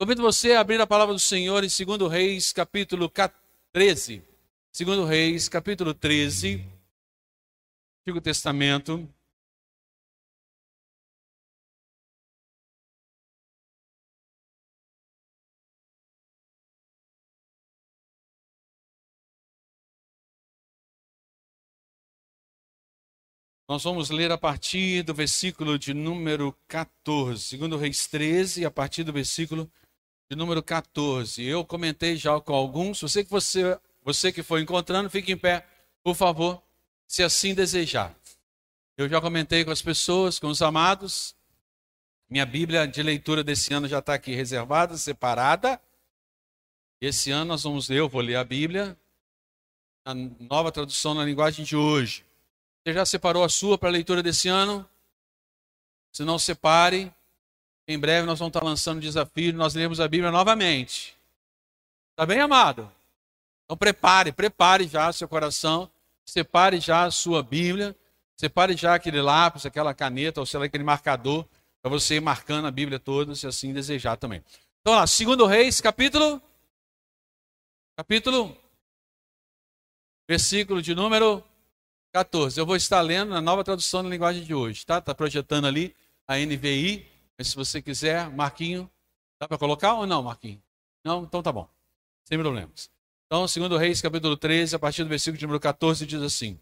Convido você a abrir a palavra do Senhor em 2 Reis, capítulo 13. 2 Reis, capítulo 13, Antigo Testamento. Nós vamos ler a partir do versículo de número 14, segundo Reis 13, a partir do versículo de número 14. Eu comentei já com alguns, você que você, você que foi encontrando, fique em pé, por favor, se assim desejar. Eu já comentei com as pessoas, com os amados. Minha Bíblia de leitura desse ano já está aqui reservada, separada. Esse ano nós vamos ler, eu vou ler a Bíblia, a nova tradução na linguagem de hoje. Você já separou a sua para a leitura desse ano? Se não separe, em breve nós vamos estar lançando um desafio, nós lemos a Bíblia novamente. Está bem, amado? Então prepare, prepare já seu coração, separe já a sua Bíblia, separe já aquele lápis, aquela caneta, ou sei lá, aquele marcador, para você ir marcando a Bíblia toda, se assim desejar também. Então lá, segundo Reis, capítulo capítulo versículo de número 14. Eu vou estar lendo na nova tradução da linguagem de hoje, tá? Está projetando ali a NVI. Mas se você quiser, Marquinho, dá para colocar ou não, Marquinho? Não? Então tá bom. Sem problemas. Então, segundo Reis, capítulo 13, a partir do versículo de número 14, diz assim: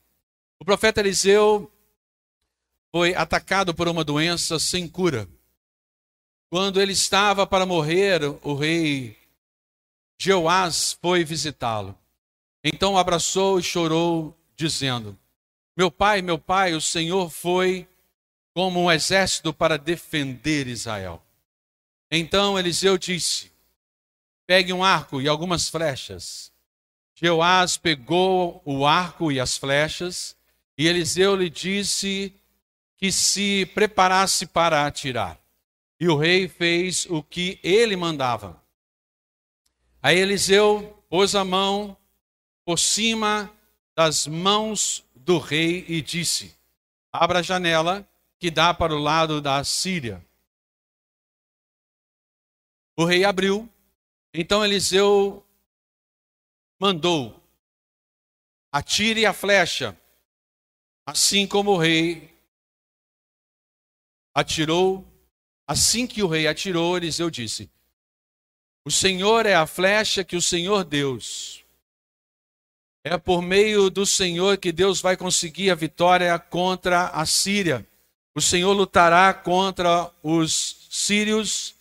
O profeta Eliseu foi atacado por uma doença sem cura. Quando ele estava para morrer, o rei Jeoás foi visitá-lo. Então abraçou e chorou, dizendo: meu pai, meu pai, o Senhor foi como um exército para defender Israel. Então Eliseu disse: Pegue um arco e algumas flechas. Jeoás pegou o arco e as flechas, e Eliseu lhe disse que se preparasse para atirar. E o rei fez o que ele mandava. Aí Eliseu pôs a mão por cima das mãos do rei e disse: Abra a janela que dá para o lado da Síria. O rei abriu, então Eliseu mandou: Atire a flecha. Assim como o rei atirou, assim que o rei atirou, Eliseu disse: O Senhor é a flecha que o Senhor Deus é por meio do Senhor que Deus vai conseguir a vitória contra a Síria. O Senhor lutará contra os sírios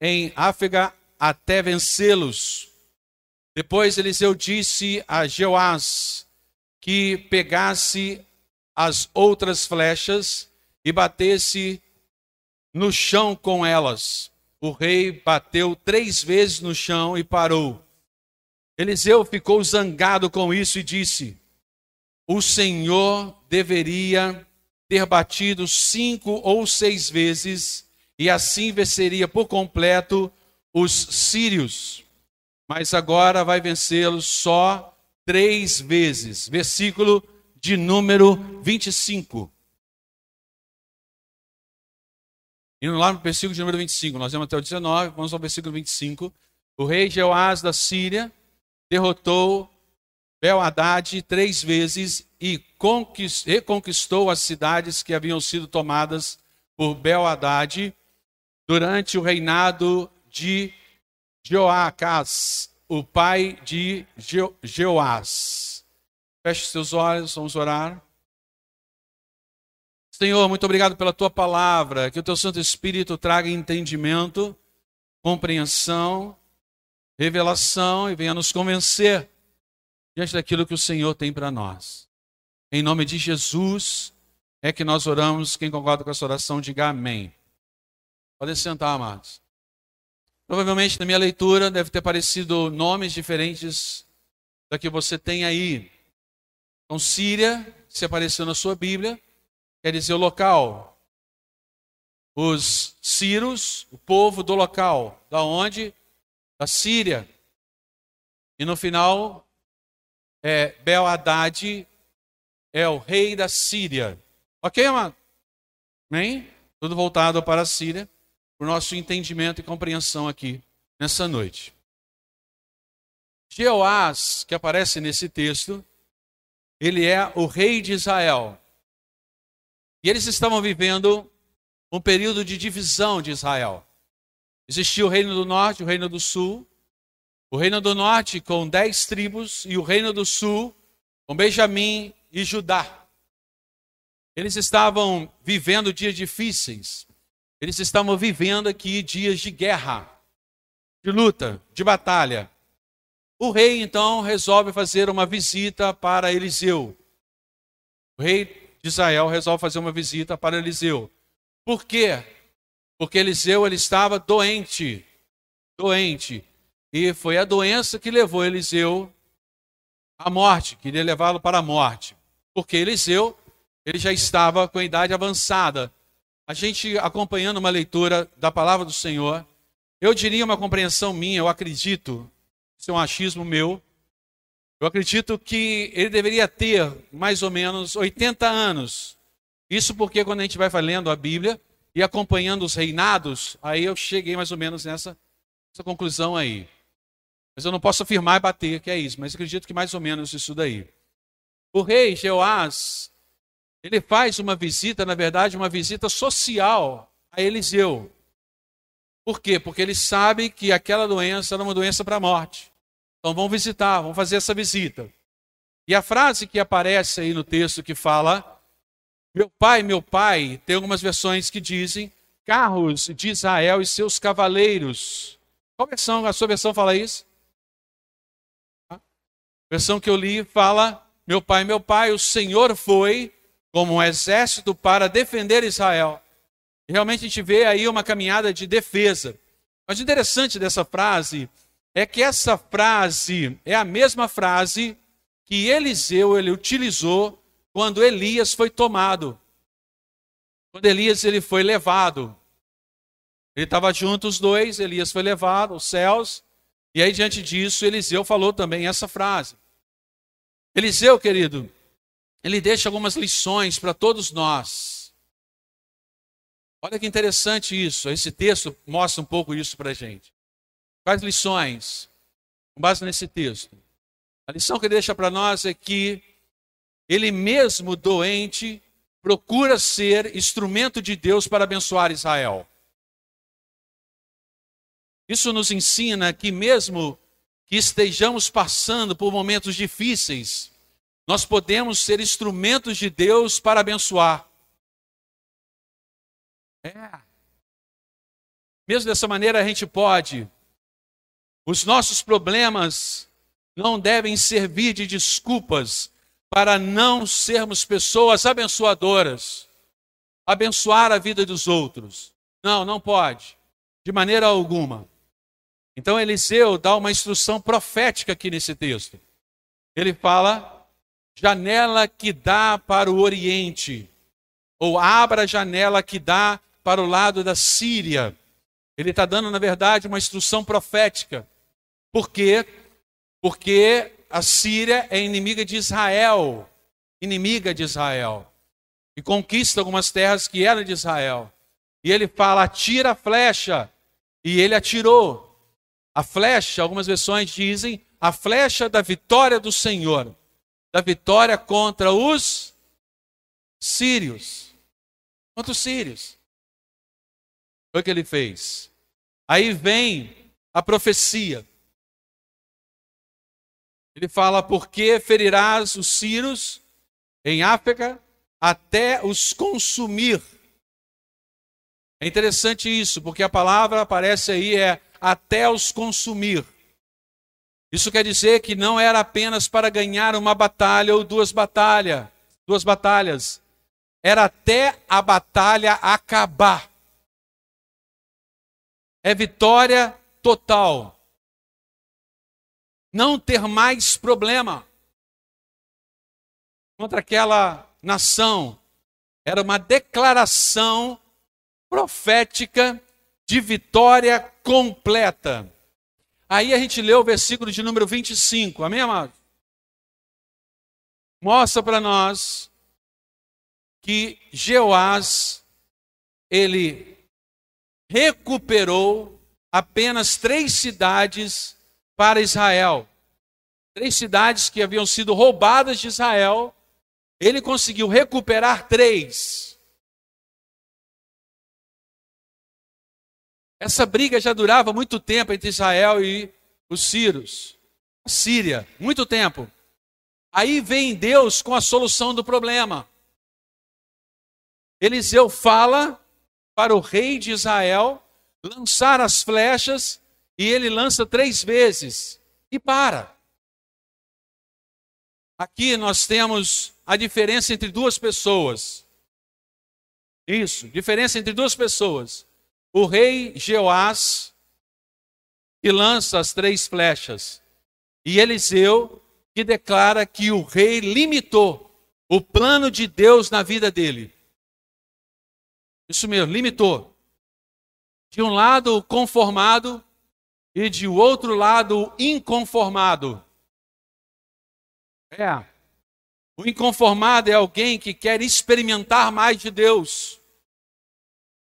em África até vencê-los. Depois Eliseu disse a Jeoás que pegasse as outras flechas e batesse no chão com elas. O rei bateu três vezes no chão e parou. Eliseu ficou zangado com isso e disse: O Senhor deveria ter batido cinco ou seis vezes, e assim venceria por completo os sírios. Mas agora vai vencê-los só três vezes. Versículo de número 25. Indo lá no versículo de número 25, nós vamos até o 19, vamos ao versículo 25. O rei Jeoás da Síria derrotou Bel-Haddad três vezes e reconquistou as cidades que haviam sido tomadas por Bel-Haddad durante o reinado de Joacás, o pai de Jeoás. Feche seus olhos, vamos orar. Senhor, muito obrigado pela tua palavra, que o teu Santo Espírito traga entendimento, compreensão revelação e venha nos convencer diante daquilo que o Senhor tem para nós. Em nome de Jesus é que nós oramos. Quem concorda com essa oração, diga amém. Podem sentar, amados. Provavelmente na minha leitura deve ter aparecido nomes diferentes da que você tem aí. Então, Síria, se apareceu na sua Bíblia, quer dizer o local. Os Círios, o povo do local, da onde da Síria. E no final, é, Bel Haddad é o rei da Síria. Ok, amado? Amém? Tudo voltado para a Síria, para o nosso entendimento e compreensão aqui. nessa noite. Jeoás, que aparece nesse texto, ele é o rei de Israel. E eles estavam vivendo um período de divisão de Israel. Existia o reino do norte, o reino do sul. O reino do norte com dez tribos e o reino do sul com Benjamim e Judá. Eles estavam vivendo dias difíceis. Eles estavam vivendo aqui dias de guerra, de luta, de batalha. O rei então resolve fazer uma visita para Eliseu. O rei de Israel resolve fazer uma visita para Eliseu. Por quê? Porque Eliseu ele estava doente, doente, e foi a doença que levou Eliseu à morte, queria levá-lo para a morte. Porque Eliseu ele já estava com a idade avançada. A gente acompanhando uma leitura da palavra do Senhor, eu diria uma compreensão minha, eu acredito, isso é um achismo meu. Eu acredito que ele deveria ter mais ou menos 80 anos. Isso porque quando a gente vai lendo a Bíblia e acompanhando os reinados, aí eu cheguei mais ou menos nessa, nessa conclusão aí. Mas eu não posso afirmar e bater que é isso, mas acredito que mais ou menos isso daí. O rei Jeoás, ele faz uma visita, na verdade, uma visita social a Eliseu. Por quê? Porque ele sabe que aquela doença era uma doença para a morte. Então vão visitar, vão fazer essa visita. E a frase que aparece aí no texto que fala: Meu pai, meu pai, tem algumas versões que dizem carros de Israel e seus cavaleiros. Qual versão? A sua versão fala isso? A versão que eu li fala: Meu pai, meu pai, o Senhor foi como um exército para defender Israel. E realmente a gente vê aí uma caminhada de defesa. Mas o interessante dessa frase é que essa frase é a mesma frase que Eliseu ele utilizou quando Elias foi tomado. Quando Elias ele foi levado. Ele estava junto os dois, Elias foi levado aos céus, e aí diante disso Eliseu falou também essa frase. Eliseu, querido, ele deixa algumas lições para todos nós. Olha que interessante isso. Esse texto mostra um pouco isso para a gente. Quais lições? Com base nesse texto. A lição que ele deixa para nós é que ele mesmo doente procura ser instrumento de Deus para abençoar Israel. Isso nos ensina que mesmo que estejamos passando por momentos difíceis, nós podemos ser instrumentos de Deus para abençoar. É. Mesmo dessa maneira, a gente pode. Os nossos problemas não devem servir de desculpas para não sermos pessoas abençoadoras, abençoar a vida dos outros. Não, não pode, de maneira alguma. Então Eliseu dá uma instrução profética aqui nesse texto. Ele fala: janela que dá para o Oriente, ou abra a janela que dá para o lado da Síria. Ele está dando, na verdade, uma instrução profética. Por quê? Porque a Síria é inimiga de Israel. Inimiga de Israel. E conquista algumas terras que eram de Israel. E ele fala: atira a flecha. E ele atirou. A flecha, algumas versões dizem, a flecha da vitória do Senhor. Da vitória contra os sírios. Contra os sírios. Foi o que ele fez. Aí vem a profecia. Ele fala: Por que ferirás os sírios em África até os consumir? É interessante isso, porque a palavra aparece aí é até os consumir. Isso quer dizer que não era apenas para ganhar uma batalha ou duas batalhas, duas batalhas. Era até a batalha acabar é vitória total. Não ter mais problema contra aquela nação. Era uma declaração profética de vitória completa. Aí a gente lê o versículo de número 25, amém, amado? Mostra para nós que Jeoás, ele recuperou apenas três cidades para Israel. Três cidades que haviam sido roubadas de Israel. Ele conseguiu recuperar três. Essa briga já durava muito tempo entre Israel e os sírios. A Síria, muito tempo. Aí vem Deus com a solução do problema. Eliseu fala para o rei de Israel lançar as flechas e ele lança três vezes e para. Aqui nós temos a diferença entre duas pessoas. Isso, diferença entre duas pessoas. O rei Jeoás, que lança as três flechas, e Eliseu, que declara que o rei limitou o plano de Deus na vida dele. Isso mesmo, limitou. De um lado, conformado, e de outro lado, inconformado. É. O inconformado é alguém que quer experimentar mais de Deus.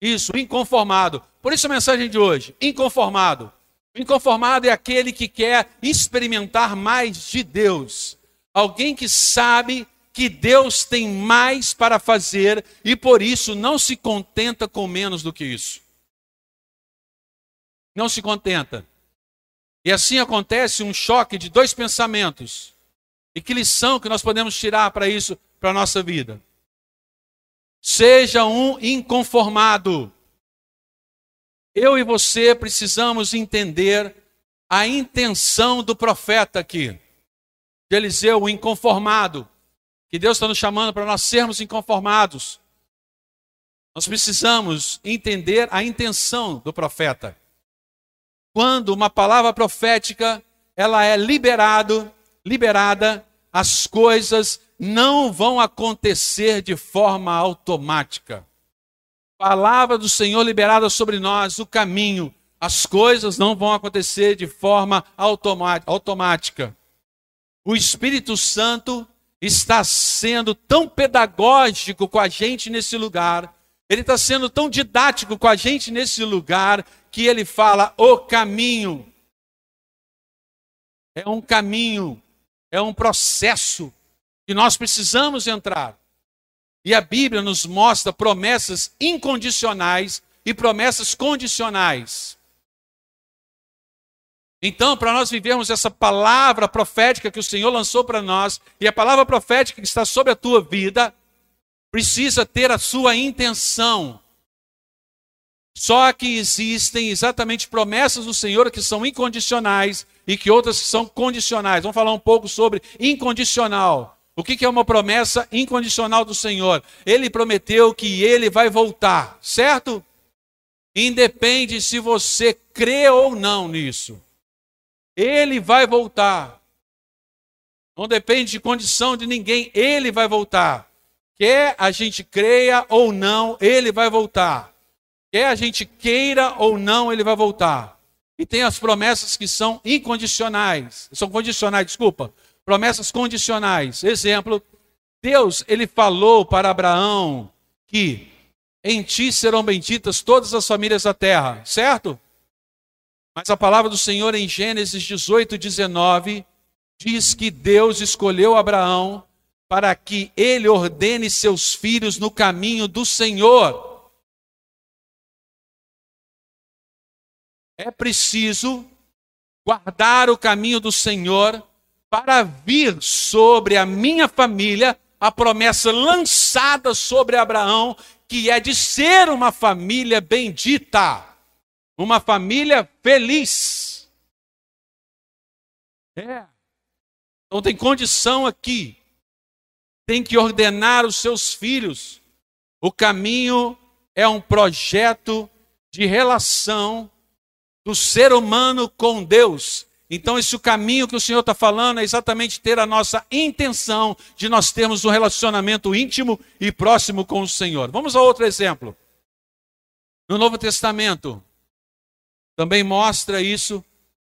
Isso, inconformado. Por isso a mensagem de hoje: inconformado. Inconformado é aquele que quer experimentar mais de Deus. Alguém que sabe que Deus tem mais para fazer e por isso não se contenta com menos do que isso. Não se contenta. E assim acontece um choque de dois pensamentos. E que lição que nós podemos tirar para isso, para a nossa vida? Seja um inconformado. Eu e você precisamos entender a intenção do profeta aqui. De Eliseu, o inconformado que Deus está nos chamando para nós sermos inconformados. Nós precisamos entender a intenção do profeta. Quando uma palavra profética ela é liberado, liberada, as coisas não vão acontecer de forma automática. Palavra do Senhor liberada sobre nós, o caminho, as coisas não vão acontecer de forma automática. O Espírito Santo está sendo tão pedagógico com a gente nesse lugar, ele está sendo tão didático com a gente nesse lugar, que ele fala o caminho. É um caminho, é um processo que nós precisamos entrar. E a Bíblia nos mostra promessas incondicionais e promessas condicionais. Então, para nós vivermos essa palavra profética que o Senhor lançou para nós, e a palavra profética que está sobre a tua vida, precisa ter a sua intenção. Só que existem exatamente promessas do Senhor que são incondicionais e que outras são condicionais. Vamos falar um pouco sobre incondicional. O que é uma promessa incondicional do Senhor? Ele prometeu que ele vai voltar, certo? Independe se você crê ou não nisso. Ele vai voltar. Não depende de condição de ninguém, ele vai voltar. Quer a gente creia ou não, ele vai voltar. Quer a gente queira ou não, ele vai voltar. E tem as promessas que são incondicionais. São condicionais, desculpa. Promessas condicionais. Exemplo, Deus, ele falou para Abraão que em ti serão benditas todas as famílias da terra, certo? Mas a palavra do Senhor em Gênesis 18, 19 diz que Deus escolheu Abraão para que ele ordene seus filhos no caminho do Senhor. É preciso guardar o caminho do Senhor para vir sobre a minha família a promessa lançada sobre Abraão, que é de ser uma família bendita uma família feliz. É. Então tem condição aqui. Tem que ordenar os seus filhos. O caminho é um projeto de relação do ser humano com Deus. Então, esse caminho que o Senhor está falando é exatamente ter a nossa intenção de nós termos um relacionamento íntimo e próximo com o Senhor. Vamos a outro exemplo. No Novo Testamento, também mostra isso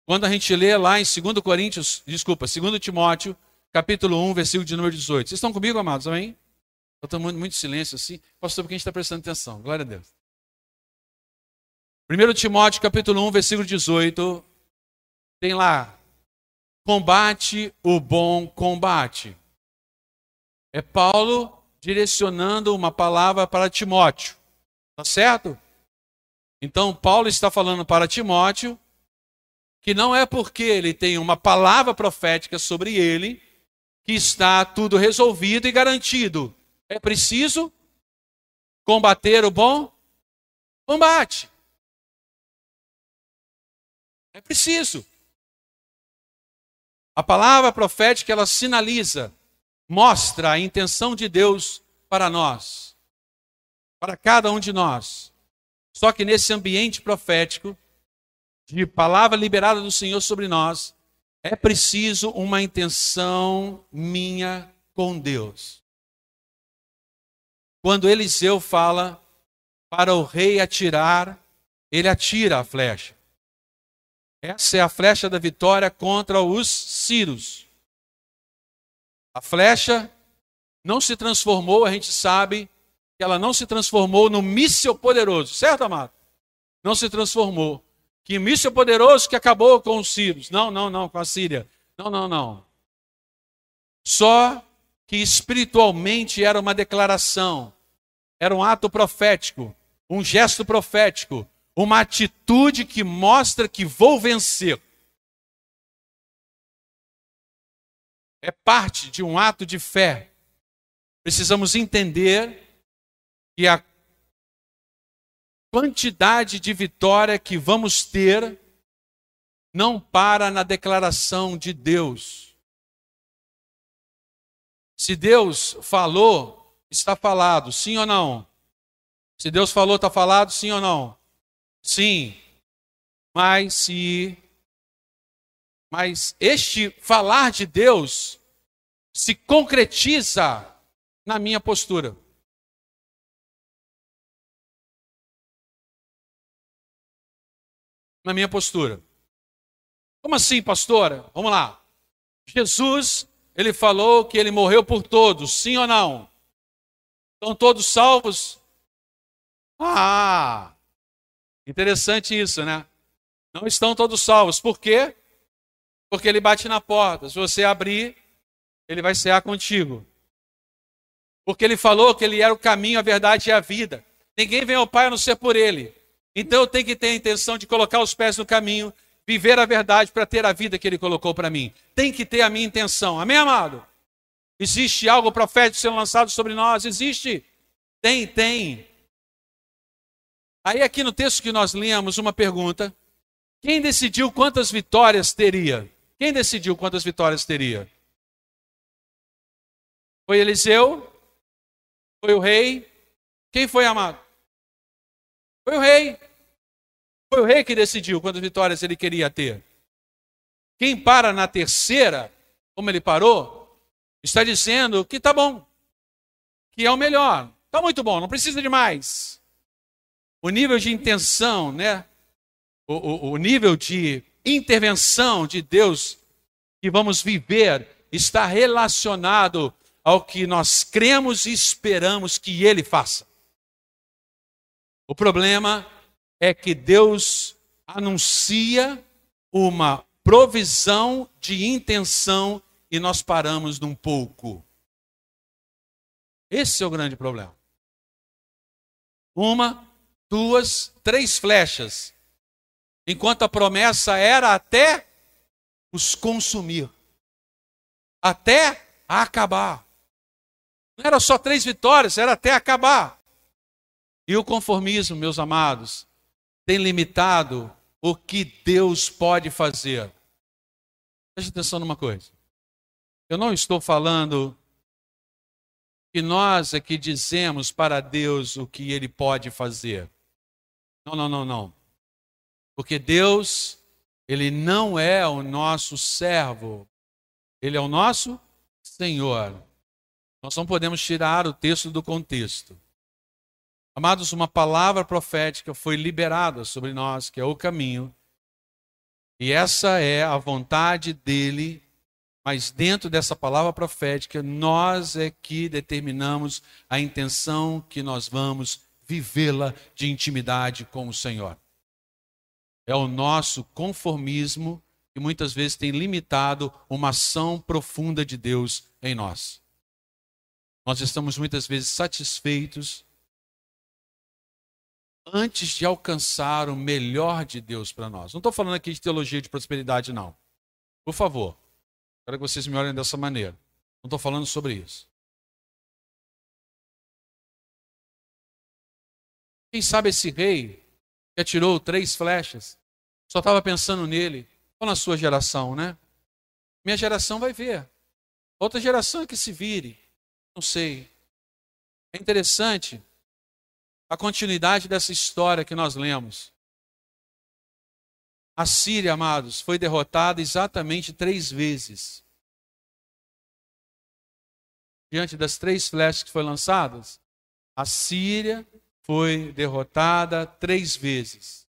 quando a gente lê lá em 2 Coríntios, desculpa, 2 Timóteo, capítulo 1, versículo de número 18. Vocês estão comigo, amados? Amém? Estou muito, muito silêncio assim. Pastor, porque a gente está prestando atenção. Glória a Deus. 1 Timóteo capítulo 1, versículo 18, tem lá, combate o bom combate. É Paulo direcionando uma palavra para Timóteo. Tá certo? Então, Paulo está falando para Timóteo que não é porque ele tem uma palavra profética sobre ele que está tudo resolvido e garantido. É preciso combater o bom combate. É preciso. A palavra profética ela sinaliza, mostra a intenção de Deus para nós, para cada um de nós. Só que nesse ambiente profético, de palavra liberada do Senhor sobre nós, é preciso uma intenção minha com Deus. Quando Eliseu fala para o rei atirar, ele atira a flecha. Essa é a flecha da vitória contra os Círios. A flecha não se transformou, a gente sabe que ela não se transformou no míssil poderoso, certo, amado? Não se transformou. Que míssil poderoso que acabou com os sírios. Não, não, não, com a Síria. Não, não, não. Só que espiritualmente era uma declaração, era um ato profético, um gesto profético, uma atitude que mostra que vou vencer. É parte de um ato de fé. Precisamos entender que a quantidade de vitória que vamos ter não para na declaração de Deus. Se Deus falou, está falado, sim ou não? Se Deus falou, está falado, sim ou não? Sim. Mas se mas este falar de Deus se concretiza na minha postura. na minha postura. Como assim, pastora? Vamos lá. Jesus, ele falou que ele morreu por todos, sim ou não? Estão todos salvos? Ah, interessante isso, né? Não estão todos salvos. Por quê? Porque ele bate na porta. Se você abrir, ele vai cear contigo. Porque ele falou que ele era o caminho, a verdade e a vida. Ninguém vem ao Pai a não ser por ele. Então eu tenho que ter a intenção de colocar os pés no caminho, viver a verdade para ter a vida que ele colocou para mim. Tem que ter a minha intenção. Amém, amado? Existe algo profético sendo lançado sobre nós? Existe. Tem, tem. Aí aqui no texto que nós lemos uma pergunta: quem decidiu quantas vitórias teria? Quem decidiu quantas vitórias teria? Foi Eliseu? Foi o rei? Quem foi amado? Foi o rei. Foi o rei que decidiu quantas vitórias ele queria ter. Quem para na terceira, como ele parou, está dizendo que está bom, que é o melhor. Está muito bom, não precisa de mais. O nível de intenção, né? O, o, o nível de intervenção de Deus que vamos viver está relacionado ao que nós cremos e esperamos que Ele faça. O problema é que Deus anuncia uma provisão de intenção e nós paramos num pouco. Esse é o grande problema. Uma, duas, três flechas. Enquanto a promessa era até os consumir, até acabar. Não era só três vitórias, era até acabar. E o conformismo, meus amados, tem limitado o que Deus pode fazer. Preste atenção numa coisa. Eu não estou falando que nós é que dizemos para Deus o que ele pode fazer. Não, não, não, não. Porque Deus, ele não é o nosso servo, ele é o nosso Senhor. Nós não podemos tirar o texto do contexto. Amados, uma palavra profética foi liberada sobre nós, que é o caminho. E essa é a vontade dele, mas dentro dessa palavra profética, nós é que determinamos a intenção que nós vamos vivê-la de intimidade com o Senhor. é o nosso conformismo que muitas vezes tem limitado uma ação profunda de Deus em nós. Nós estamos muitas vezes satisfeitos antes de alcançar o melhor de Deus para nós. Não estou falando aqui de teologia de prosperidade, não. Por favor, quero que vocês me olhem dessa maneira. Não estou falando sobre isso. Quem sabe esse rei que atirou três flechas só estava pensando nele, ou na sua geração, né? Minha geração vai ver. Outra geração é que se vire. Não sei. É interessante a continuidade dessa história que nós lemos. A Síria, amados, foi derrotada exatamente três vezes. Diante das três flechas que foram lançadas, a Síria foi derrotada três vezes.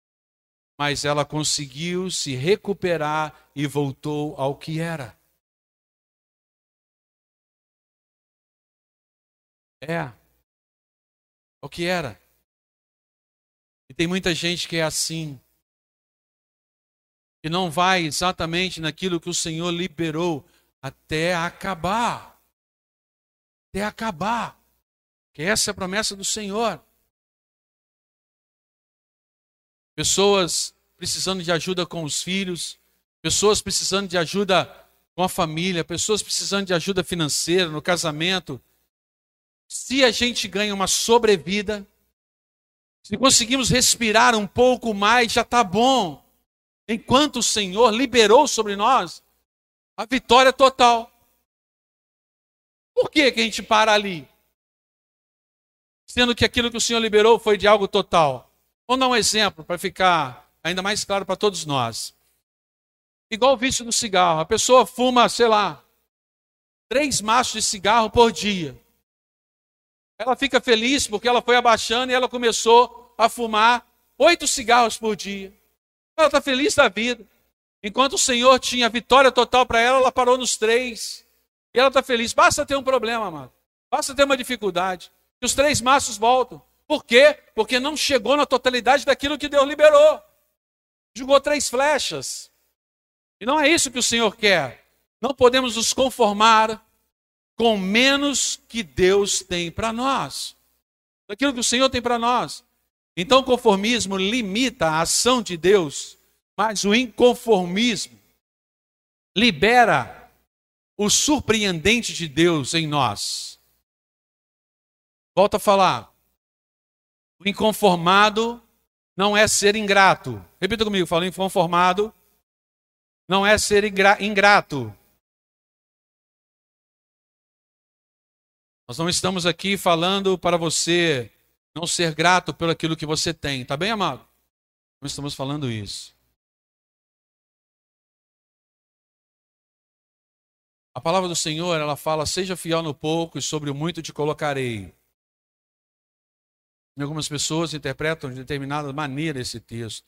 Mas ela conseguiu se recuperar e voltou ao que era. É. O que era. E tem muita gente que é assim. Que não vai exatamente naquilo que o Senhor liberou até acabar. Até acabar. Que essa é a promessa do Senhor. Pessoas precisando de ajuda com os filhos, pessoas precisando de ajuda com a família, pessoas precisando de ajuda financeira no casamento. Se a gente ganha uma sobrevida, se conseguimos respirar um pouco mais, já está bom. Enquanto o Senhor liberou sobre nós a vitória total. Por que, que a gente para ali? Sendo que aquilo que o Senhor liberou foi de algo total. Vamos dar um exemplo para ficar ainda mais claro para todos nós. Igual o vício do cigarro. A pessoa fuma, sei lá, três maços de cigarro por dia. Ela fica feliz porque ela foi abaixando e ela começou a fumar oito cigarros por dia. Ela está feliz da vida. Enquanto o Senhor tinha vitória total para ela, ela parou nos três. E ela está feliz. Basta ter um problema, amado. Basta ter uma dificuldade. E os três maços voltam. Por quê? Porque não chegou na totalidade daquilo que Deus liberou. Jogou três flechas. E não é isso que o Senhor quer. Não podemos nos conformar com menos que Deus tem para nós. Daquilo que o Senhor tem para nós. Então o conformismo limita a ação de Deus, mas o inconformismo libera o surpreendente de Deus em nós. Volto a falar. O inconformado não é ser ingrato. Repita comigo, fala inconformado não é ser ingrato. Nós não estamos aqui falando para você não ser grato pelo aquilo que você tem, tá bem, amado? Não estamos falando isso. A palavra do Senhor, ela fala: "Seja fiel no pouco e sobre o muito te colocarei". Algumas pessoas interpretam de determinada maneira esse texto.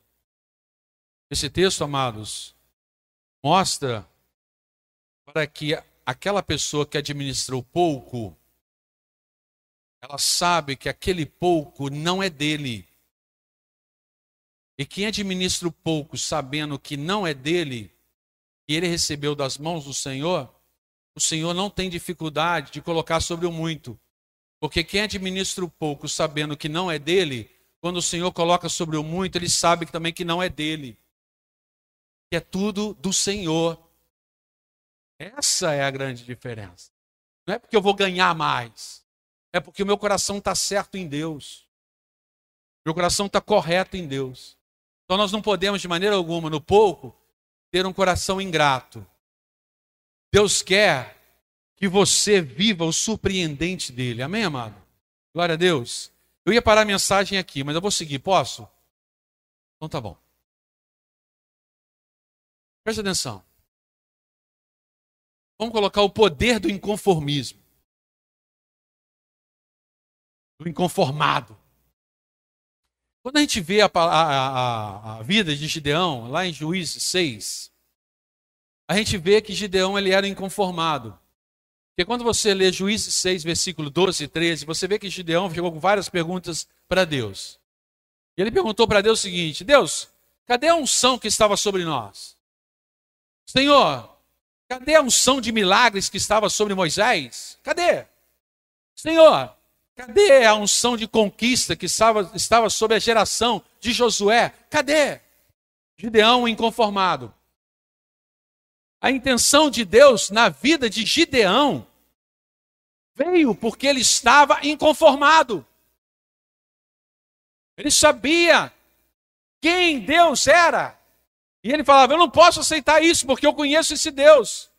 Esse texto, amados, mostra para que aquela pessoa que administrou pouco ela sabe que aquele pouco não é dele. E quem administra o pouco sabendo que não é dele, que ele recebeu das mãos do Senhor, o Senhor não tem dificuldade de colocar sobre o muito. Porque quem administra o pouco sabendo que não é dele, quando o Senhor coloca sobre o muito, ele sabe também que não é dele. Que é tudo do Senhor. Essa é a grande diferença. Não é porque eu vou ganhar mais é porque o meu coração está certo em Deus. Meu coração está correto em Deus. Então nós não podemos, de maneira alguma, no pouco, ter um coração ingrato. Deus quer que você viva o surpreendente dele. Amém, amado? Glória a Deus. Eu ia parar a mensagem aqui, mas eu vou seguir. Posso? Então tá bom. Preste atenção. Vamos colocar o poder do inconformismo do inconformado. Quando a gente vê a, a, a, a, vida de Gideão, lá em Juízes 6, a gente vê que Gideão ele era inconformado. Porque quando você lê Juízes 6, versículo 12 e 13, você vê que Gideão chegou com várias perguntas para Deus. E ele perguntou para Deus o seguinte: Deus, cadê a unção que estava sobre nós? Senhor, cadê a unção de milagres que estava sobre Moisés? Cadê? Senhor, cadê a unção de conquista que estava, estava sobre a geração de Josué? Cadê? Gideão inconformado. A intenção de Deus na vida de Gideão veio porque ele estava inconformado. Ele sabia quem Deus era. E ele falava: Eu não posso aceitar isso porque eu conheço esse Deus.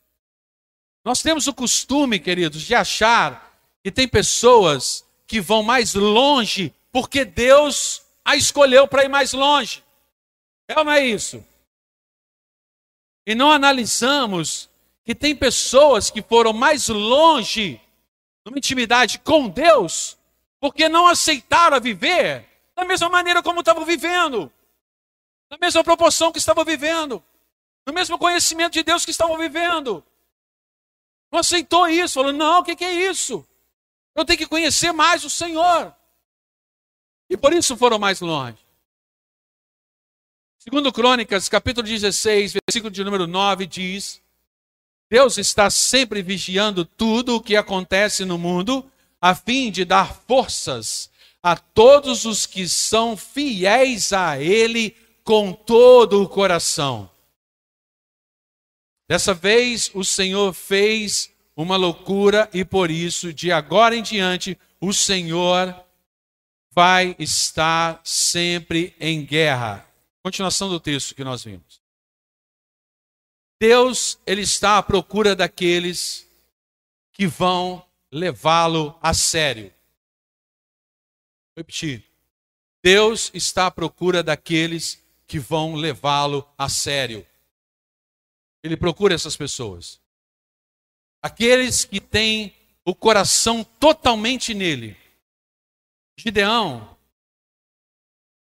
Nós temos o costume, queridos, de achar que tem pessoas que vão mais longe porque Deus a escolheu para ir mais longe. É ou não é isso? E não analisamos que tem pessoas que foram mais longe numa intimidade com Deus, porque não aceitaram viver da mesma maneira como estavam vivendo, na mesma proporção que estavam vivendo, no mesmo conhecimento de Deus que estavam vivendo. Não aceitou isso, falou: não, o que, que é isso? Eu tenho que conhecer mais o Senhor. E por isso foram mais longe. Segundo Crônicas, capítulo 16, versículo de número 9, diz: Deus está sempre vigiando tudo o que acontece no mundo, a fim de dar forças a todos os que são fiéis a Ele com todo o coração. Dessa vez, o Senhor fez uma loucura e por isso, de agora em diante, o Senhor vai estar sempre em guerra. Continuação do texto que nós vimos. Deus, ele está à procura daqueles que vão levá-lo a sério. Vou repetir. Deus está à procura daqueles que vão levá-lo a sério. Ele procura essas pessoas. Aqueles que têm o coração totalmente nele. Gideão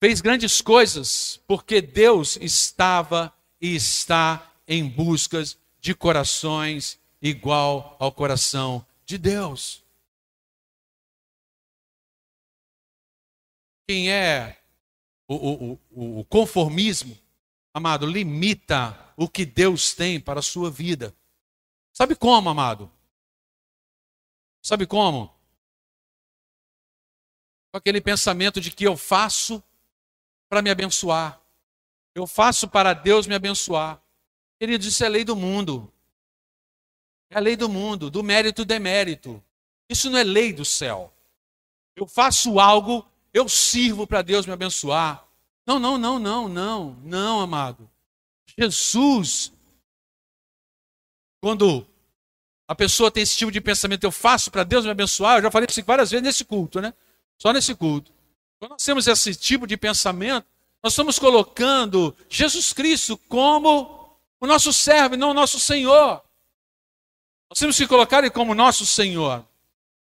fez grandes coisas porque Deus estava e está em busca de corações igual ao coração de Deus. Quem é o, o, o, conformismo, amado, limita o que Deus tem para a sua vida. Sabe como, amado? Sabe como? Com aquele pensamento de que eu faço para me abençoar. Eu faço para Deus me abençoar. Queridos, isso é lei do mundo. É a lei do mundo, do mérito e demérito. Isso não é lei do céu. Eu faço algo, eu sirvo para Deus me abençoar. Não, não, não, não, não, não, amado. Jesus, quando a pessoa tem esse tipo de pensamento, eu faço para Deus me abençoar, eu já falei isso várias vezes nesse culto, né? Só nesse culto. Quando nós temos esse tipo de pensamento, nós estamos colocando Jesus Cristo como o nosso servo e não o nosso Senhor. Nós temos que colocar Ele como nosso Senhor.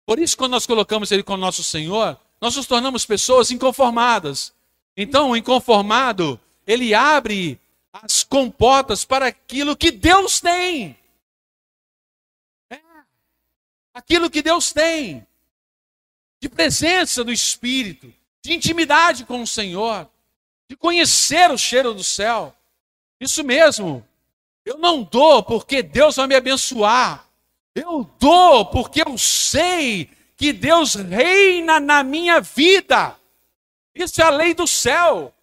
Por isso, quando nós colocamos Ele como nosso Senhor, nós nos tornamos pessoas inconformadas. Então, o inconformado, ele abre as comportas para aquilo que Deus tem. É. Aquilo que Deus tem. De presença do Espírito de intimidade com o Senhor, de conhecer o cheiro do céu. Isso mesmo. Eu não dou porque Deus vai me abençoar. Eu dou porque eu sei que Deus reina na minha vida. Isso é a lei do céu.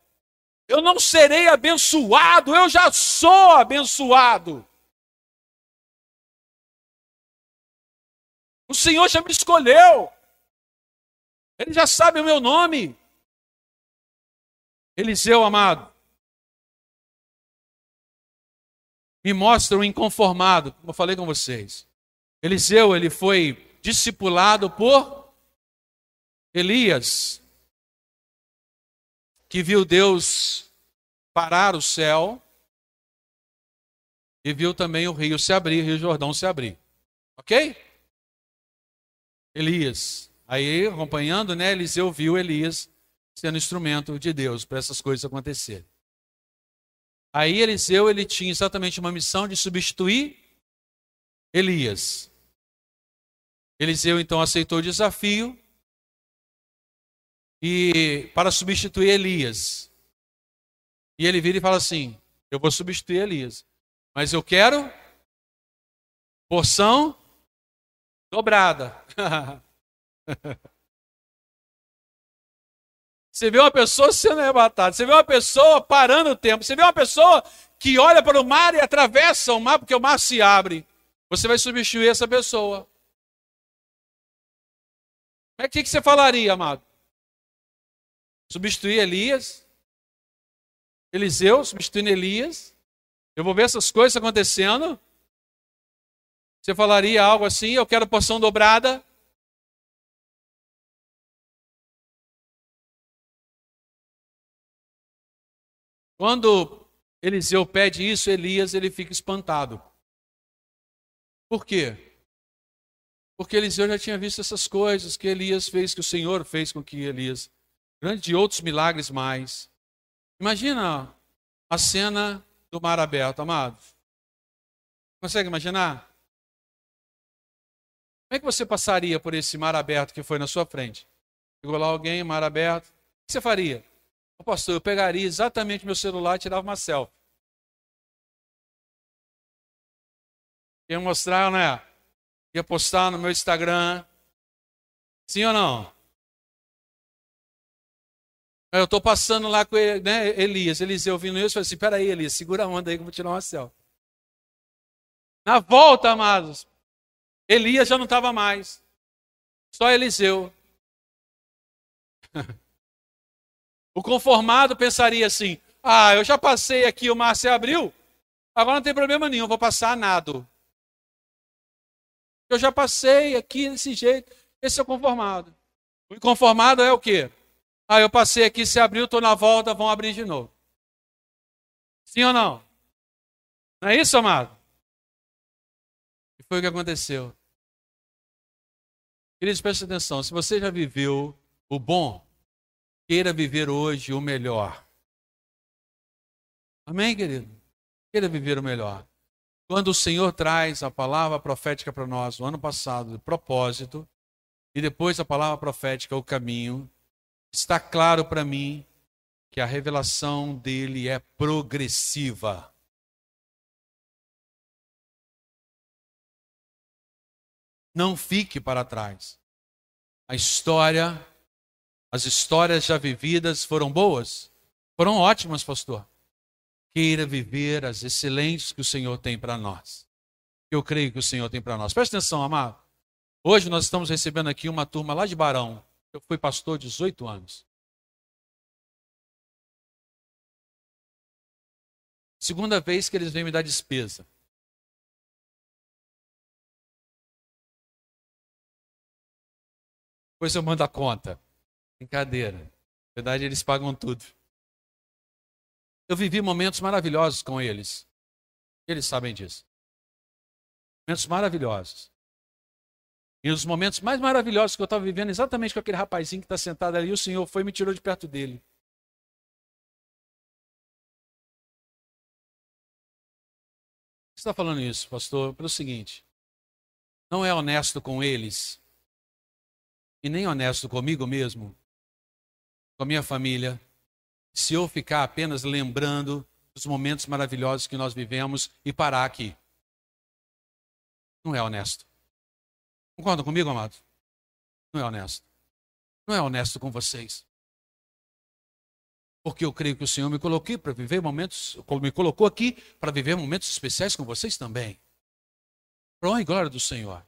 Eu não serei abençoado, eu já sou abençoado. O Senhor já me escolheu. Ele já sabe o meu nome. Eliseu, amado, me mostra um inconformado, como eu falei com vocês. Eliseu, ele foi discipulado por Elias, que viu Deus parar o céu e viu também o rio se abrir, o rio Jordão se abrir. Ok? Elias. Aí, acompanhando, né, Eliseu viu Elias sendo instrumento de Deus para essas coisas acontecerem. Aí Eliseu ele tinha exatamente uma missão de substituir Elias. Eliseu então aceitou o desafio e para substituir Elias. E ele vira e fala assim: Eu vou substituir Elias, mas eu quero porção dobrada. Você vê uma pessoa sendo arrebatada, você vê uma pessoa parando o tempo, você vê uma pessoa que olha para o mar e atravessa o mar porque o mar se abre. Você vai substituir essa pessoa. O que, que você falaria, amado? Substituir Elias? Eliseu substituindo Elias? Eu vou ver essas coisas acontecendo. Você falaria algo assim? Eu quero porção dobrada. Quando Eliseu pede isso, Elias ele fica espantado. Por quê? Porque Eliseu já tinha visto essas coisas que Elias fez, que o Senhor fez com que Elias, grande de outros milagres mais. Imagina a cena do mar aberto, amados. Consegue imaginar? Como é que você passaria por esse mar aberto que foi na sua frente? Chegou lá alguém, mar aberto. O que você faria? Oh, pastor, eu pegaria exatamente meu celular e tirava uma selfie. Ia mostrar, né? Ia postar no meu Instagram. Sim ou não? Eu estou passando lá com ele, né, Elias, Eliseu ouvindo isso, eu falei assim, peraí, Elias, segura a onda aí que eu vou tirar uma selfie. Na volta, amados, Elias já não estava mais. Só Eliseu. O conformado pensaria assim: ah, eu já passei aqui, o mar se abriu, agora não tem problema nenhum, vou passar nado. Eu já passei aqui desse jeito. Esse é o conformado. O inconformado é o quê? Ah, eu passei aqui, se abriu, estou na volta, vão abrir de novo. Sim ou não? Não é isso, amado? E foi o que aconteceu. Queridos, preste atenção. Se você já viveu o bom, queira viver hoje o melhor. Amém, querido? Queira viver o melhor. Quando o Senhor traz a palavra profética para nós no ano passado, de propósito, e depois a palavra profética, o caminho, está claro para mim que a revelação dele é progressiva. Não fique para trás. A história, as histórias já vividas foram boas? Foram ótimas, pastor queira viver as excelentes que o Senhor tem para nós. Eu creio que o Senhor tem para nós. Presta atenção, amado. Hoje nós estamos recebendo aqui uma turma lá de Barão. Eu fui pastor 18 anos. Segunda vez que eles vêm me dar despesa. Depois eu mando a conta. Brincadeira. Na verdade, eles pagam tudo. Eu vivi momentos maravilhosos com eles. Eles sabem disso. Momentos maravilhosos. E os momentos mais maravilhosos que eu estava vivendo, exatamente com aquele rapazinho que está sentado ali, o Senhor foi e me tirou de perto dele. Você está falando isso, pastor, pelo seguinte: não é honesto com eles, e nem honesto comigo mesmo, com a minha família, se eu ficar apenas lembrando dos momentos maravilhosos que nós vivemos e parar aqui. Não é honesto. Concordam comigo, amado? Não é honesto. Não é honesto com vocês. Porque eu creio que o Senhor me colocou para viver momentos, me colocou aqui para viver momentos especiais com vocês também. Para glória do Senhor.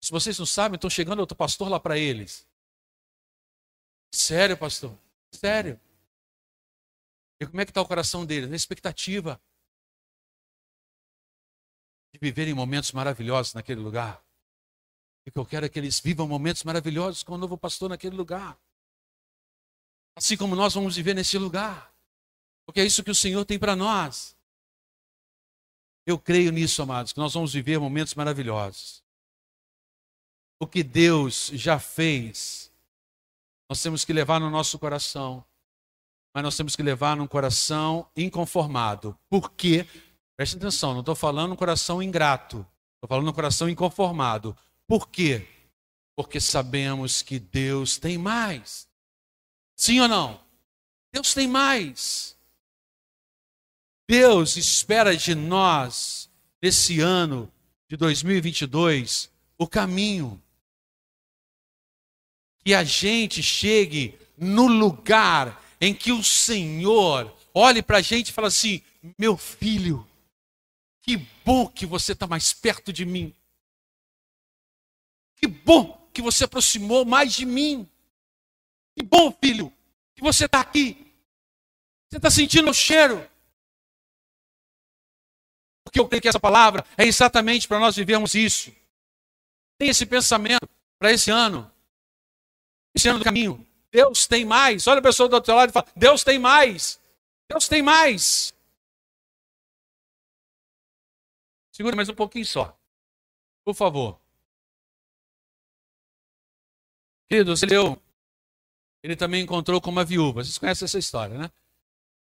Se vocês não sabem, estão chegando outro pastor lá para eles. Sério, pastor? Sério. E como é que está o coração deles? Na expectativa de viverem momentos maravilhosos naquele lugar. O que eu quero é que eles vivam momentos maravilhosos com o novo pastor naquele lugar. Assim como nós vamos viver nesse lugar. Porque é isso que o Senhor tem para nós. Eu creio nisso, amados, que nós vamos viver momentos maravilhosos. O que Deus já fez nós temos que levar no nosso coração. Mas nós temos que levar num coração inconformado. Por quê? Preste atenção, não estou falando um coração ingrato. Estou falando um coração inconformado. Por quê? Porque sabemos que Deus tem mais. Sim ou não? Deus tem mais. Deus espera de nós, nesse ano de 2022, o caminho. Que a gente chegue no lugar em que o Senhor olhe para a gente e fale assim: meu filho, que bom que você está mais perto de mim. Que bom que você aproximou mais de mim. Que bom, filho, que você está aqui. Você está sentindo o cheiro. Porque eu creio que essa palavra é exatamente para nós vivermos isso. Tem esse pensamento para esse ano. Esse ano do caminho. Deus tem mais. Olha a pessoa do outro lado e fala: Deus tem mais. Deus tem mais. Segura mais um pouquinho só. Por favor. Querido, leu. Ele também encontrou com uma viúva. Vocês conhecem essa história, né?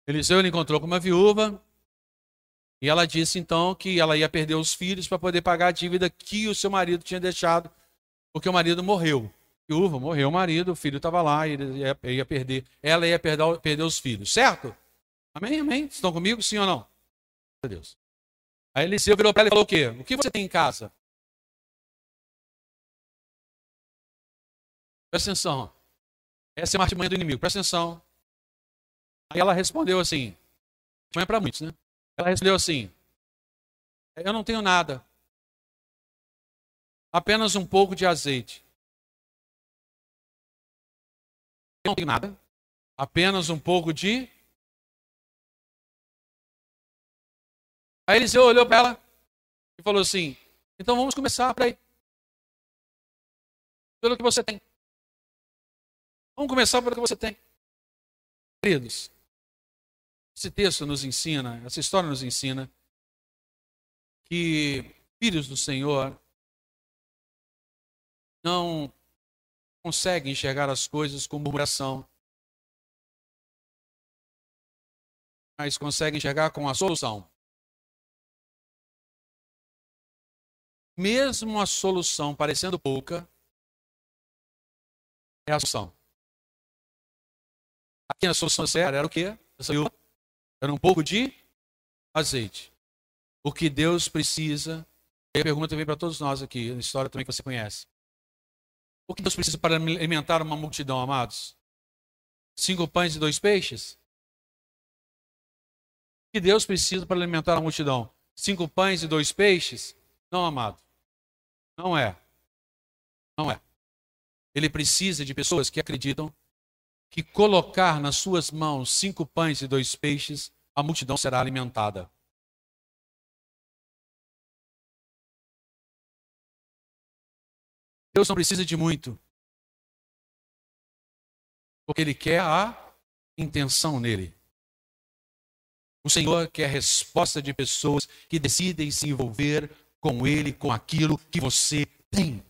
Eliseu ele encontrou com uma viúva. E ela disse então que ela ia perder os filhos para poder pagar a dívida que o seu marido tinha deixado, porque o marido morreu. Viúva, morreu o marido, o filho estava lá, ele ia, ia, perder, ela ia perder, perder os filhos, certo? Amém, amém? Estão comigo, sim ou não? Meu Deus. Aí Eliseu virou para ela e falou o quê? O que você tem em casa? Presta atenção. Essa é uma artimanha do inimigo. Presta atenção. Aí ela respondeu assim. Artimanha é para muitos, né? Ela respondeu assim: Eu não tenho nada. Apenas um pouco de azeite. Não tenho nada. Apenas um pouco de Aí Eliseu olhou para ela e falou assim: Então vamos começar para aí. Pelo que você tem. Vamos começar pelo que você tem. Queridos, esse texto nos ensina, essa história nos ensina que filhos do Senhor não conseguem enxergar as coisas com murmuração, mas conseguem enxergar com a solução. mesmo a solução parecendo pouca, é a solução. Aqui a solução era, era o quê? Era um pouco de azeite. O que Deus precisa, e a pergunta vem para todos nós aqui, na história também que você conhece. O que Deus precisa para alimentar uma multidão, amados? Cinco pães e dois peixes? O que Deus precisa para alimentar uma multidão? Cinco pães e dois peixes? Não, amado. Não é. Não é. Ele precisa de pessoas que acreditam que colocar nas suas mãos cinco pães e dois peixes, a multidão será alimentada. Deus não precisa de muito. Porque Ele quer a intenção nele. O Senhor quer resposta de pessoas que decidem se envolver com Ele, com aquilo que você tem.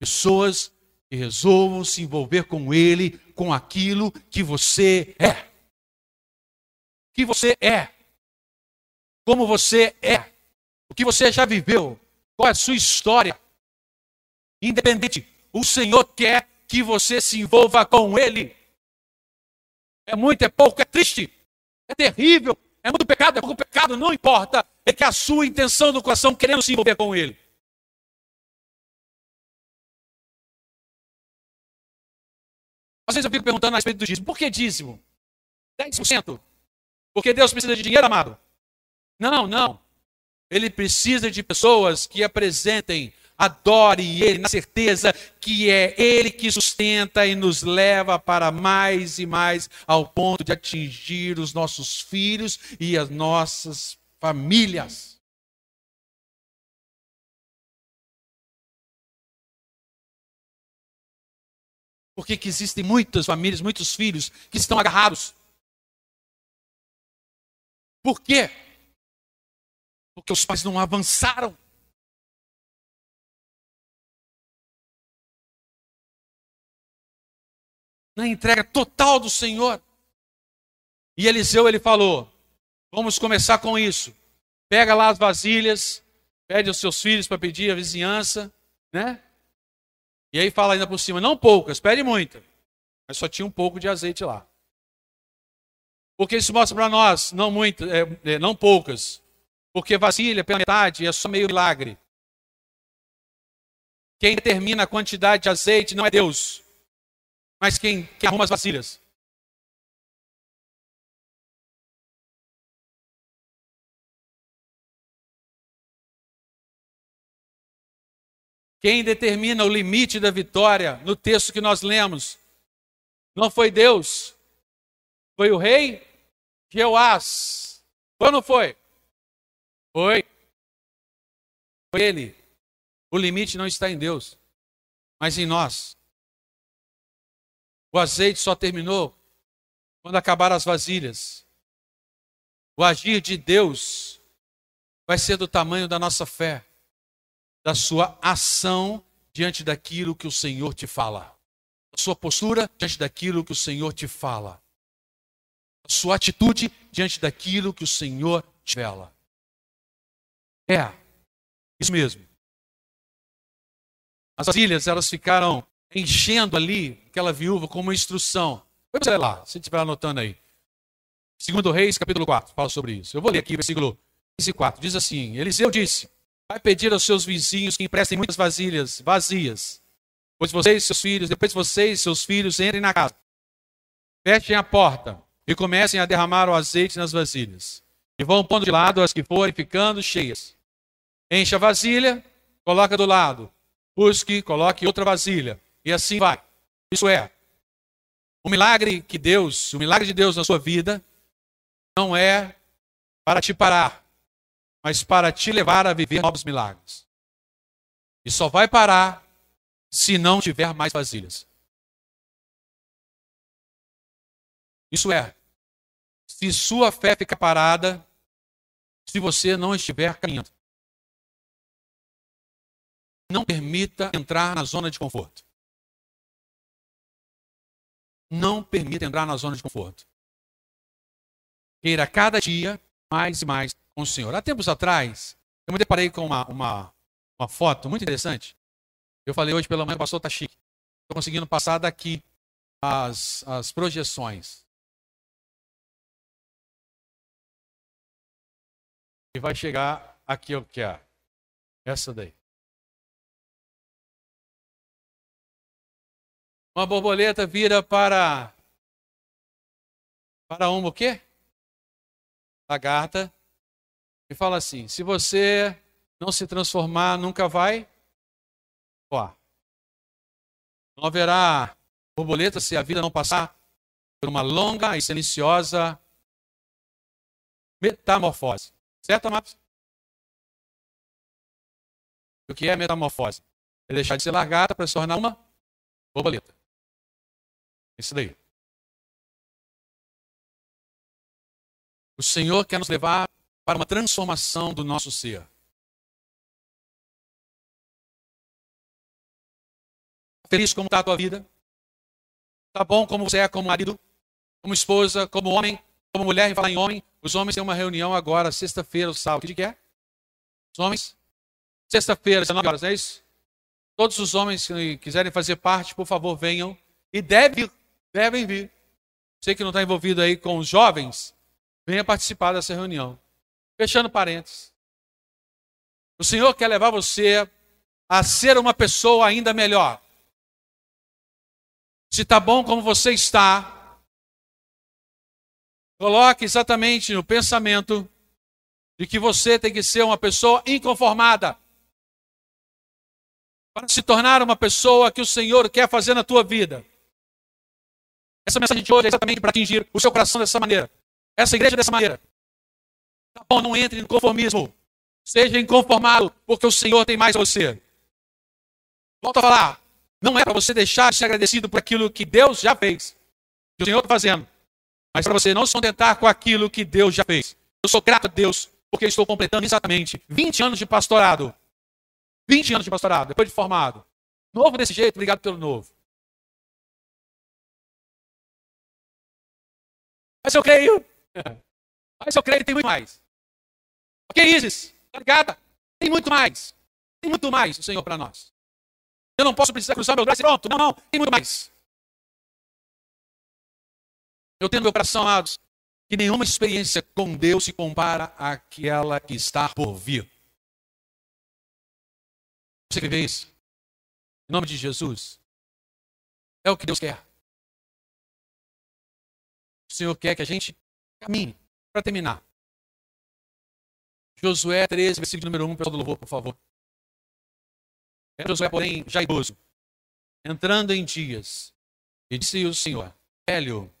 Pessoas que resolvam se envolver com Ele, com aquilo que você é. Que você é. Como você é. O que você já viveu. Qual é a sua história. Independente, o Senhor quer que você se envolva com Ele. É muito, é pouco, é triste, é terrível, é muito pecado, é pouco pecado, não importa. É que a sua intenção do coração querendo se envolver com ele. Às vezes eu fico perguntando a respeito do dízimo. Por que dízimo? 10%. Porque Deus precisa de dinheiro, amado? Não, não. Ele precisa de pessoas que apresentem Adore Ele na certeza que é Ele que sustenta e nos leva para mais e mais ao ponto de atingir os nossos filhos e as nossas famílias. Porque que existem muitas famílias, muitos filhos que estão agarrados. Por quê? Porque os pais não avançaram. Na entrega total do Senhor. E Eliseu ele falou: Vamos começar com isso. Pega lá as vasilhas, pede aos seus filhos para pedir a vizinhança, né? E aí fala ainda por cima, não poucas, pede muita. Mas só tinha um pouco de azeite lá. Porque isso mostra para nós, não muito, é, é, não poucas. Porque vasilha pela metade é só meio milagre. Quem determina a quantidade de azeite não é Deus, mas quem, quem arruma as vasilhas. Quem determina o limite da vitória no texto que nós lemos não foi Deus, foi o rei Jeoás. Foi ou não foi? Foi. Foi ele. O limite não está em Deus, mas em nós. O azeite só terminou quando acabaram as vasilhas. O agir de Deus vai ser do tamanho da nossa fé da sua ação diante daquilo que o Senhor te fala. A sua postura diante daquilo que o Senhor te fala. A sua atitude diante daquilo que o Senhor te revela. É, isso mesmo. As ilhas, elas ficaram enchendo ali aquela viúva com uma instrução. Vamos lá, se estiver anotando aí. Segundo Reis, capítulo 4, fala sobre isso. Eu vou ler aqui, versículo 4. Diz assim, Eliseu disse, Vai pedir aos seus vizinhos que emprestem muitas vasilhas vazias. Pois vocês, seus filhos, depois vocês, seus filhos, entrem na casa. Fechem a porta e comecem a derramar o azeite nas vasilhas. E vão pondo de lado as que forem ficando cheias. Encha a vasilha, coloca do lado. Busque, coloque outra vasilha. E assim vai. Isso é, o milagre que Deus, o milagre de Deus na sua vida, não é para te parar mas para te levar a viver novos milagres. E só vai parar se não tiver mais vasilhas. Isso é, se sua fé ficar parada, se você não estiver caminhando. Não permita entrar na zona de conforto. Não permita entrar na zona de conforto. Queira cada dia mais e mais com o Senhor. Há tempos atrás, eu me deparei com uma, uma, uma foto muito interessante. Eu falei hoje pela manhã, pastor está chique. Estou conseguindo passar daqui as, as projeções. E vai chegar aqui que é. Essa daí. Uma borboleta vira para para uma o quê? Lagarta e fala assim: se você não se transformar, nunca vai voar. Não haverá borboleta se a vida não passar por uma longa e silenciosa metamorfose. Certo, amados? O que é metamorfose? É deixar de ser largada para se tornar uma borboleta. Isso daí. O Senhor quer nos levar para uma transformação do nosso ser. Feliz como está a tua vida? Está bom como você é como marido, como esposa, como homem, como mulher, em falar em homem? Os homens têm uma reunião agora, sexta-feira, o sábado. Que dia é? Os homens? Sexta-feira, 19 horas, é isso? Todos os homens que quiserem fazer parte, por favor, venham. E devem vir. Devem vir. Você que não está envolvido aí com os jovens, venha participar dessa reunião. Fechando parênteses. O Senhor quer levar você a ser uma pessoa ainda melhor. Se está bom como você está, coloque exatamente no pensamento de que você tem que ser uma pessoa inconformada. Para se tornar uma pessoa que o Senhor quer fazer na tua vida. Essa mensagem de hoje é exatamente para atingir o seu coração dessa maneira. Essa igreja dessa maneira. Tá bom, não entre no conformismo. Seja inconformado, porque o Senhor tem mais a você. Volto a falar. Não é para você deixar de ser agradecido por aquilo que Deus já fez. Que o Senhor está fazendo. Mas para você não se contentar com aquilo que Deus já fez. Eu sou grato a Deus porque estou completando exatamente 20 anos de pastorado. 20 anos de pastorado, depois de formado. Novo desse jeito, obrigado pelo novo. Mas eu creio. Mas eu creio que tem muito mais. Ok, Isis? Obrigada. Tem muito mais. Tem muito mais o Senhor para nós. Eu não posso precisar cruzar meu braço e pronto. Não, não. Tem muito mais. Eu tenho no meu coração, amados, que nenhuma experiência com Deus se compara àquela que está por vir. Você quer ver isso? Em nome de Jesus. É o que Deus quer. O Senhor quer que a gente caminhe. Para terminar. Josué 13, versículo número 1, pessoal do louvor, por favor. É Josué, porém, já idoso, entrando em dias, e disse o Senhor, velho,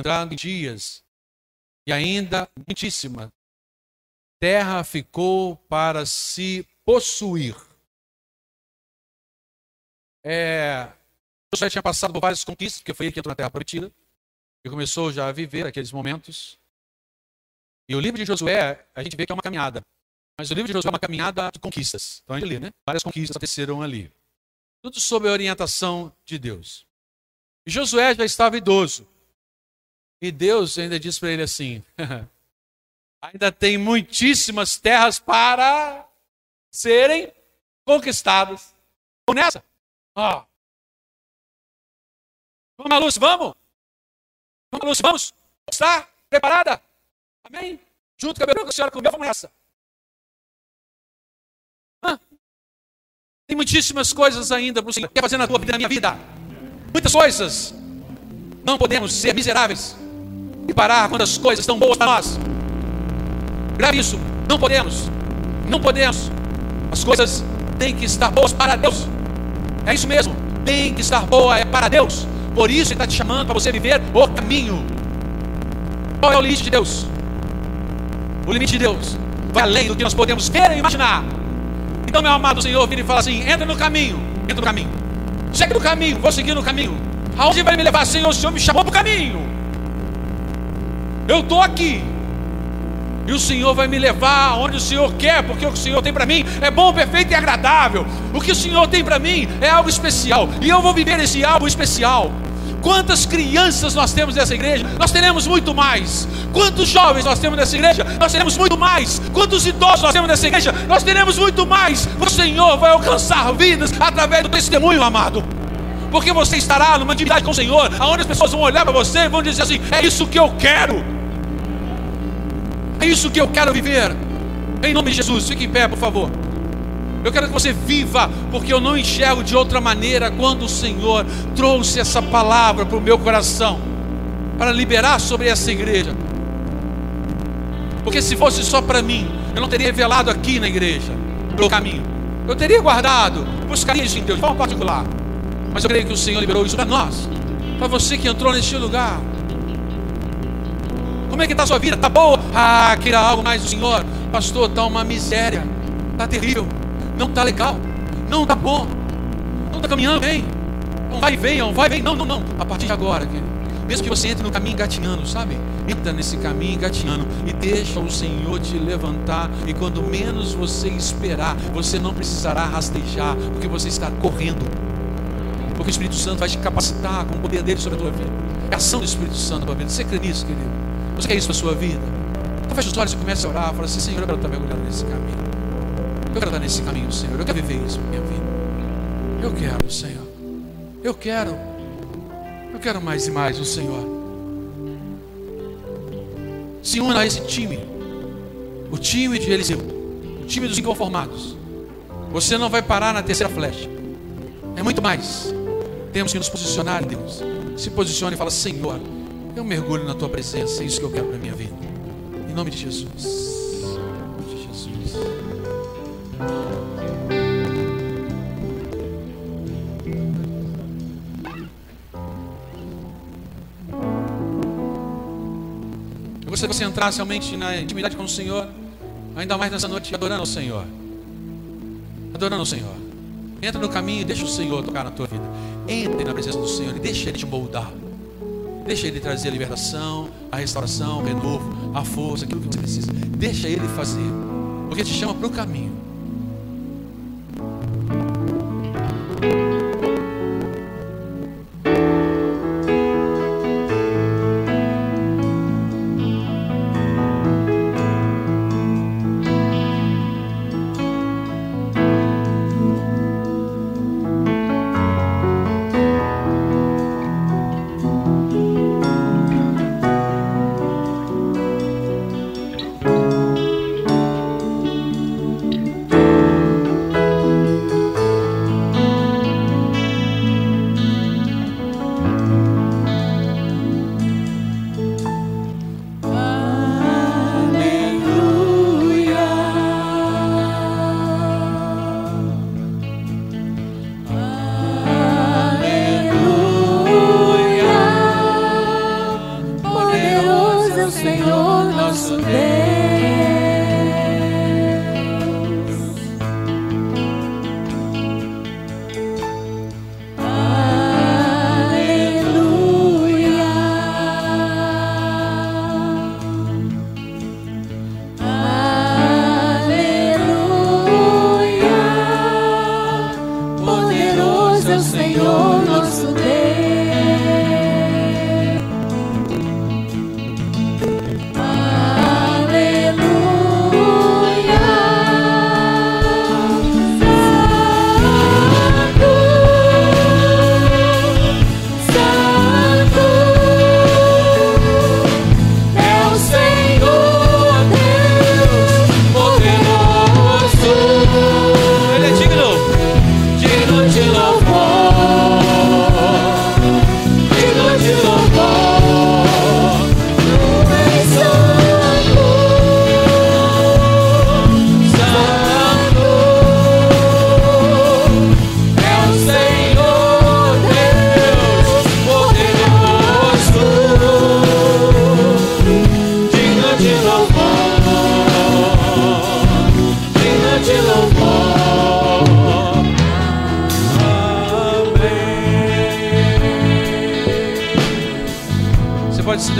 entrando em dias, e ainda muitíssima, terra ficou para se possuir. É, Josué tinha passado por várias conquistas, porque foi ele que entrou na terra prometida, e começou já a viver aqueles momentos. E o livro de Josué, a gente vê que é uma caminhada. Mas o livro de Josué é uma caminhada de conquistas. Então a gente lê, né? Várias conquistas aconteceram ali. Tudo sob a orientação de Deus. E Josué já estava idoso. E Deus ainda diz para ele assim: ainda tem muitíssimas terras para serem conquistadas. Vamos nessa? Ó. Vamos, Lúcia, vamos? Vamos, vamos? Está preparada? Amém? Junto com a Beruca, a senhora comeu, vamos nessa. Ah, tem muitíssimas coisas ainda para o Senhor quer fazer na tua vida, na minha vida. Muitas coisas. Não podemos ser miseráveis e parar quando as coisas estão boas para nós. Grave isso. Não podemos. Não podemos. As coisas têm que estar boas para Deus. É isso mesmo. Tem que estar boa é para Deus. Por isso Ele está te chamando para você viver o caminho. Qual é o limite de Deus? O limite de Deus vai além do que nós podemos ver e imaginar. Então, meu amado Senhor, vira e fala assim: entra no caminho, entra no caminho. Segue no caminho, vou seguir no caminho. Aonde vai me levar, Senhor? O Senhor me chamou para o caminho. Eu estou aqui. E o Senhor vai me levar onde o Senhor quer, porque o que o Senhor tem para mim é bom, perfeito e agradável. O que o Senhor tem para mim é algo especial. E eu vou viver esse algo especial. Quantas crianças nós temos nessa igreja? Nós teremos muito mais. Quantos jovens nós temos nessa igreja? Nós teremos muito mais. Quantos idosos nós temos nessa igreja? Nós teremos muito mais. O Senhor vai alcançar vidas através do testemunho, amado. Porque você estará numa intimidade com o Senhor, aonde as pessoas vão olhar para você e vão dizer assim: é isso que eu quero. É isso que eu quero viver. Em nome de Jesus, fique em pé, por favor. Eu quero que você viva, porque eu não enxergo de outra maneira quando o Senhor trouxe essa palavra para o meu coração, para liberar sobre essa igreja. Porque se fosse só para mim, eu não teria revelado aqui na igreja o caminho. Eu teria guardado, buscaria isso em Deus, de forma particular. Mas eu creio que o Senhor liberou isso para nós, para você que entrou neste lugar. Como é que está a sua vida? Está boa? Ah, queira algo mais do Senhor. Pastor, está uma miséria. Está terrível. Não está legal. Não está bom. Não está caminhando bem. Não vai e vem, não vai e vem. Não, não, não. A partir de agora, querido. Mesmo que você entre no caminho engatinhando, sabe? Entra nesse caminho engatinhando e deixa o Senhor te levantar. E quando menos você esperar, você não precisará rastejar, porque você está correndo. Porque o Espírito Santo vai te capacitar com o poder dele sobre a tua vida. É ação do Espírito Santo na tua vida. Você crê nisso, querido? Você quer isso para a sua vida? Então fecha os olhos e comece a orar. Fala assim, Senhor, eu quero estar mergulhado nesse caminho. Eu quero estar nesse caminho, Senhor. Eu quero viver isso na minha vida. Eu quero, Senhor. Eu quero. Eu quero mais e mais o Senhor. Se una a esse time. O time de Eliseu. O time dos inconformados. Você não vai parar na terceira flecha. É muito mais. Temos que nos posicionar Deus. Se posicione e fala: Senhor, eu mergulho na tua presença. É isso que eu quero para minha vida. Em nome de Jesus. Em nome de Jesus. Eu gostaria que você entrasse realmente na intimidade com o Senhor, ainda mais nessa noite, adorando ao Senhor. Adorando ao Senhor. Entra no caminho e deixa o Senhor tocar na tua vida. Entre na presença do Senhor e deixa Ele te moldar. Deixa Ele trazer a libertação, a restauração, o renovo, a força, aquilo que você precisa. Deixa Ele fazer. Porque te chama para o caminho.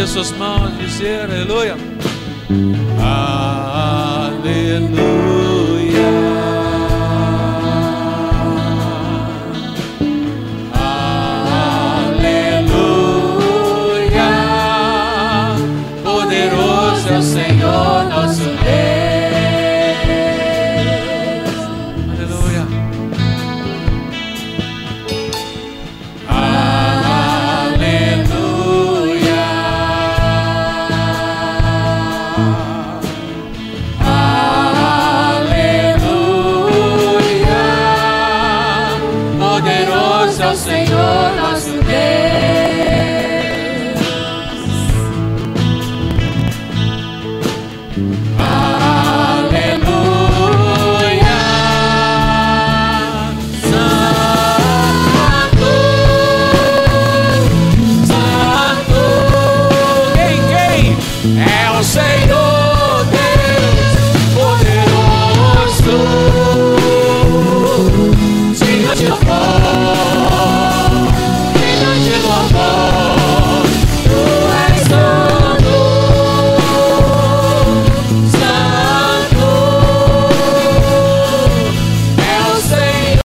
Pode estender suas mãos e dizer aleluia. Aleluia.